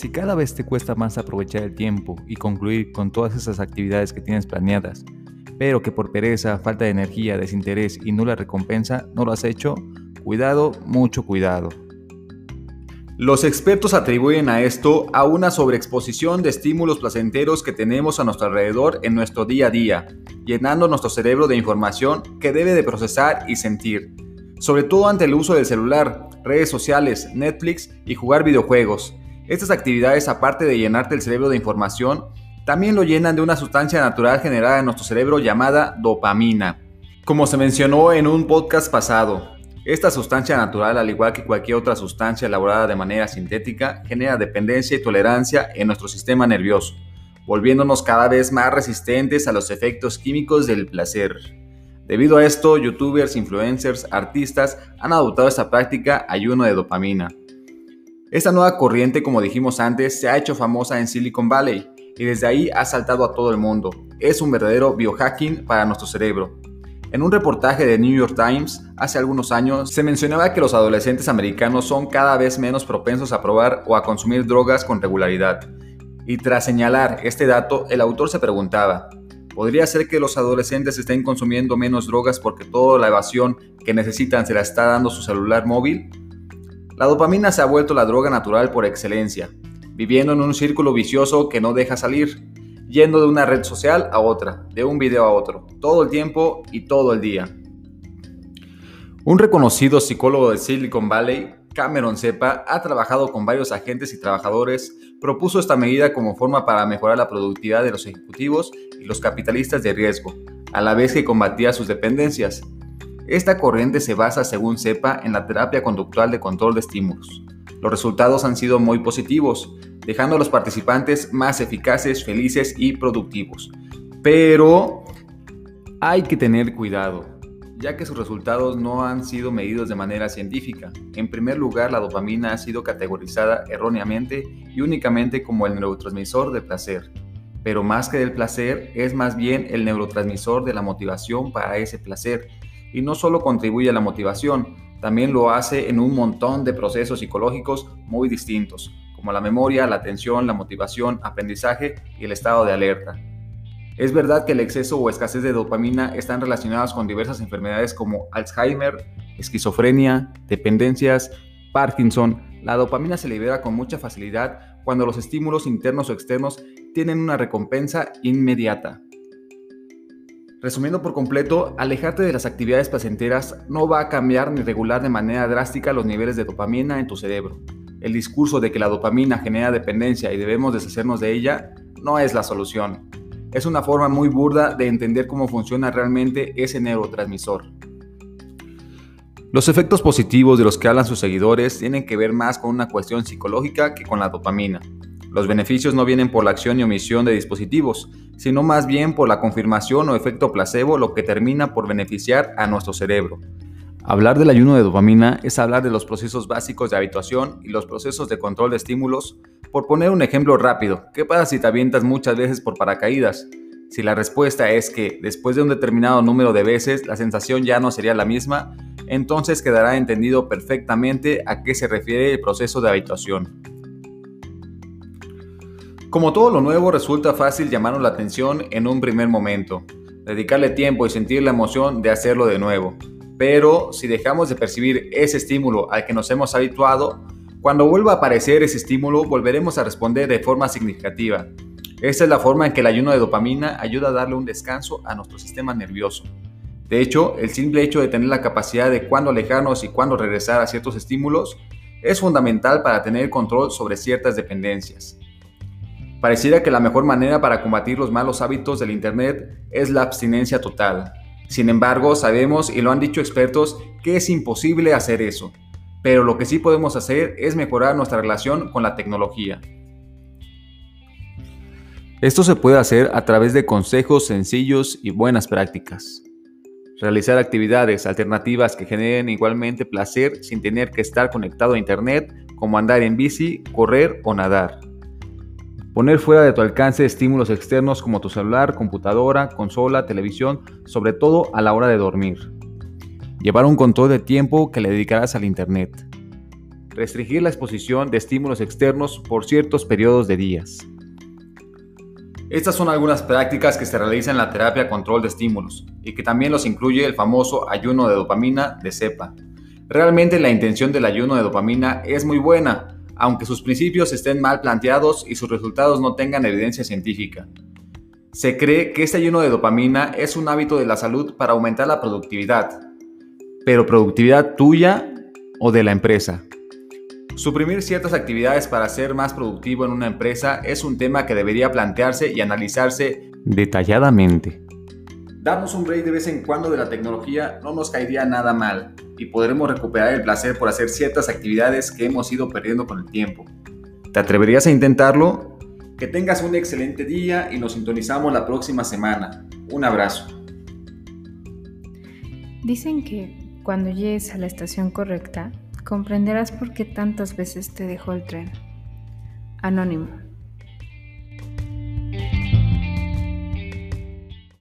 Si cada vez te cuesta más aprovechar el tiempo y concluir con todas esas actividades que tienes planeadas, pero que por pereza, falta de energía, desinterés y nula recompensa no lo has hecho, cuidado, mucho cuidado. Los expertos atribuyen a esto a una sobreexposición de estímulos placenteros que tenemos a nuestro alrededor en nuestro día a día, llenando nuestro cerebro de información que debe de procesar y sentir, sobre todo ante el uso del celular, redes sociales, Netflix y jugar videojuegos. Estas actividades, aparte de llenarte el cerebro de información, también lo llenan de una sustancia natural generada en nuestro cerebro llamada dopamina. Como se mencionó en un podcast pasado, esta sustancia natural, al igual que cualquier otra sustancia elaborada de manera sintética, genera dependencia y tolerancia en nuestro sistema nervioso, volviéndonos cada vez más resistentes a los efectos químicos del placer. Debido a esto, youtubers, influencers, artistas han adoptado esta práctica ayuno de dopamina. Esta nueva corriente, como dijimos antes, se ha hecho famosa en Silicon Valley y desde ahí ha saltado a todo el mundo. Es un verdadero biohacking para nuestro cerebro. En un reportaje de New York Times hace algunos años se mencionaba que los adolescentes americanos son cada vez menos propensos a probar o a consumir drogas con regularidad. Y tras señalar este dato, el autor se preguntaba, ¿podría ser que los adolescentes estén consumiendo menos drogas porque toda la evasión que necesitan se la está dando su celular móvil? La dopamina se ha vuelto la droga natural por excelencia, viviendo en un círculo vicioso que no deja salir yendo de una red social a otra, de un video a otro, todo el tiempo y todo el día. Un reconocido psicólogo de Silicon Valley, Cameron Cepa, ha trabajado con varios agentes y trabajadores, propuso esta medida como forma para mejorar la productividad de los ejecutivos y los capitalistas de riesgo, a la vez que combatía sus dependencias. Esta corriente se basa, según Cepa, en la terapia conductual de control de estímulos. Los resultados han sido muy positivos, dejando a los participantes más eficaces, felices y productivos. Pero hay que tener cuidado, ya que sus resultados no han sido medidos de manera científica. En primer lugar, la dopamina ha sido categorizada erróneamente y únicamente como el neurotransmisor del placer. Pero más que del placer, es más bien el neurotransmisor de la motivación para ese placer. Y no solo contribuye a la motivación, también lo hace en un montón de procesos psicológicos muy distintos, como la memoria, la atención, la motivación, aprendizaje y el estado de alerta. Es verdad que el exceso o escasez de dopamina están relacionados con diversas enfermedades como Alzheimer, esquizofrenia, dependencias, Parkinson. La dopamina se libera con mucha facilidad cuando los estímulos internos o externos tienen una recompensa inmediata. Resumiendo por completo, alejarte de las actividades placenteras no va a cambiar ni regular de manera drástica los niveles de dopamina en tu cerebro. El discurso de que la dopamina genera dependencia y debemos deshacernos de ella no es la solución. Es una forma muy burda de entender cómo funciona realmente ese neurotransmisor. Los efectos positivos de los que hablan sus seguidores tienen que ver más con una cuestión psicológica que con la dopamina. Los beneficios no vienen por la acción y omisión de dispositivos, sino más bien por la confirmación o efecto placebo, lo que termina por beneficiar a nuestro cerebro. Hablar del ayuno de dopamina es hablar de los procesos básicos de habituación y los procesos de control de estímulos. Por poner un ejemplo rápido, ¿qué pasa si te avientas muchas veces por paracaídas? Si la respuesta es que después de un determinado número de veces la sensación ya no sería la misma, entonces quedará entendido perfectamente a qué se refiere el proceso de habituación. Como todo lo nuevo resulta fácil llamarnos la atención en un primer momento, dedicarle tiempo y sentir la emoción de hacerlo de nuevo. Pero si dejamos de percibir ese estímulo al que nos hemos habituado, cuando vuelva a aparecer ese estímulo volveremos a responder de forma significativa. Esta es la forma en que el ayuno de dopamina ayuda a darle un descanso a nuestro sistema nervioso. De hecho, el simple hecho de tener la capacidad de cuándo alejarnos y cuándo regresar a ciertos estímulos es fundamental para tener control sobre ciertas dependencias. Pareciera que la mejor manera para combatir los malos hábitos del Internet es la abstinencia total. Sin embargo, sabemos y lo han dicho expertos que es imposible hacer eso. Pero lo que sí podemos hacer es mejorar nuestra relación con la tecnología. Esto se puede hacer a través de consejos sencillos y buenas prácticas. Realizar actividades alternativas que generen igualmente placer sin tener que estar conectado a Internet, como andar en bici, correr o nadar. Poner fuera de tu alcance estímulos externos como tu celular, computadora, consola, televisión, sobre todo a la hora de dormir. Llevar un control de tiempo que le dedicarás al Internet. Restringir la exposición de estímulos externos por ciertos periodos de días. Estas son algunas prácticas que se realizan en la terapia control de estímulos y que también los incluye el famoso ayuno de dopamina de cepa. Realmente la intención del ayuno de dopamina es muy buena, aunque sus principios estén mal planteados y sus resultados no tengan evidencia científica. Se cree que este ayuno de dopamina es un hábito de la salud para aumentar la productividad, pero productividad tuya o de la empresa. Suprimir ciertas actividades para ser más productivo en una empresa es un tema que debería plantearse y analizarse detalladamente. Darnos un break de vez en cuando de la tecnología no nos caería nada mal y podremos recuperar el placer por hacer ciertas actividades que hemos ido perdiendo con el tiempo. ¿Te atreverías a intentarlo? Que tengas un excelente día y nos sintonizamos la próxima semana. Un abrazo. Dicen que cuando llegues a la estación correcta, comprenderás por qué tantas veces te dejó el tren. Anónimo.